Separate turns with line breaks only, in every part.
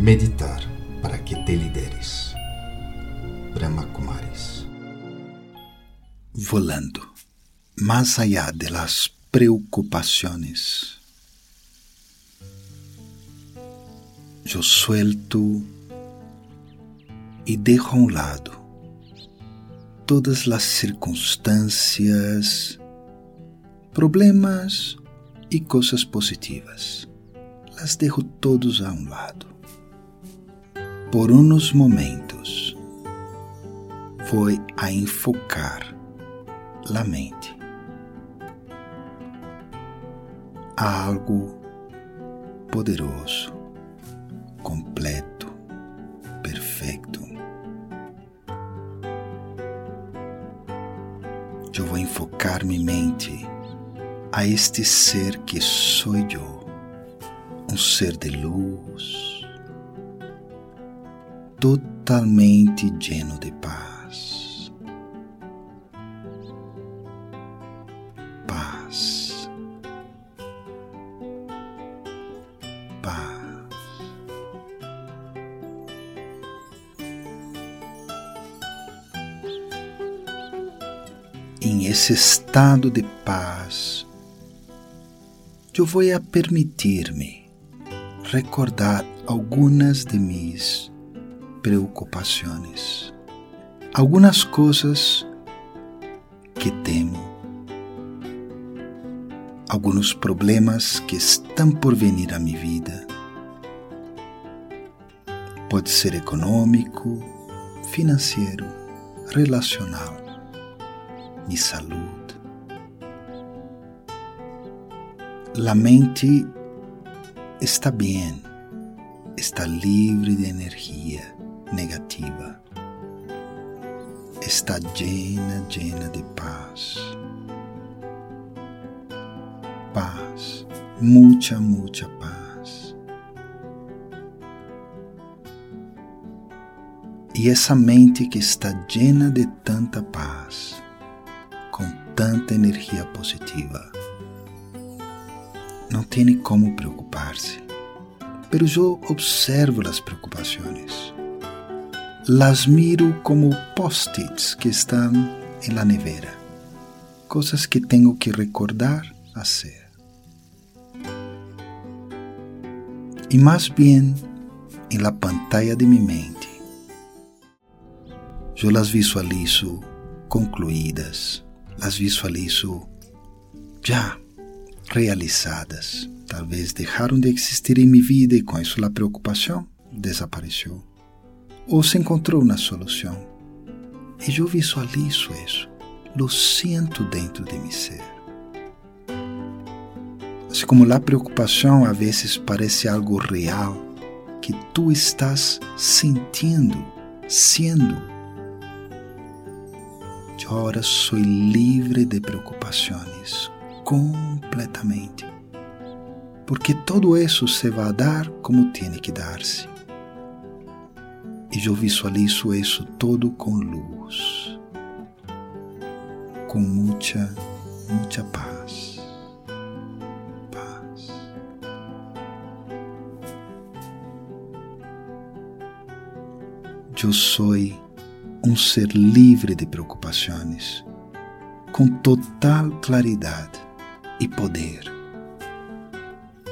Meditar para que te lideres. Brahma Kumaris.
Volando más allá de las preocupaciones. Yo suelto y dejo a un lado todas las circunstancias, problemas y cosas positivas. Las dejo todos a un lado. Por unos momentos voy a enfocar la mente a algo poderoso, completo, perfeito. Eu vou enfocar minha mente a este ser que sou eu, um ser de luz, totalmente lleno de paz. Paz. Paz. Em esse estado de paz, eu vou a permitir-me recordar algumas de minhas preocupações, algumas coisas que temo, alguns problemas que estão por vir à minha vida. Pode ser econômico, financeiro, relacional, minha saúde. La mente está bem, está livre de energia negativa, está llena, llena de paz. Paz, mucha, mucha paz. E essa mente que está llena de tanta paz, com tanta energia positiva, não tem como preocupar-se. Pero eu observo as preocupações. Las miro como post-its que estão em la nevera, coisas que tenho que recordar hacer. E mais bem, em la pantalla de minha mente, eu las visualizo concluídas, las visualizo já realizadas. Talvez deixaram de existir em minha vida e com isso a preocupação desapareceu. Ou se encontrou uma solução. E eu visualizo isso, lo sinto dentro de meu ser. Assim como a preocupação a vezes parece algo real que tu estás sentindo, sendo. Eu agora sou livre de preocupações, completamente. Porque todo isso se vai dar como tem que dar-se. E eu visualizo isso todo com luz, com muita, muita paz. Paz. Eu sou um ser livre de preocupações, com total claridade e poder,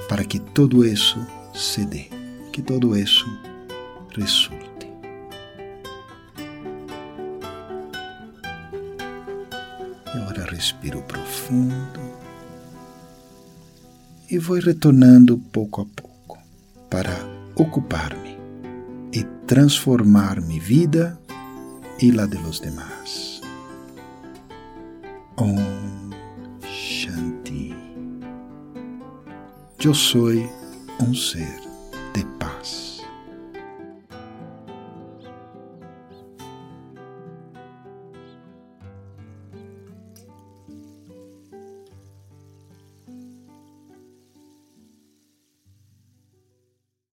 para que todo isso se dê, que todo isso resulte. Respiro profundo e vou retornando pouco a pouco para ocupar-me e transformar minha vida e la de los demás. Om Shanti. Eu sou um ser de paz.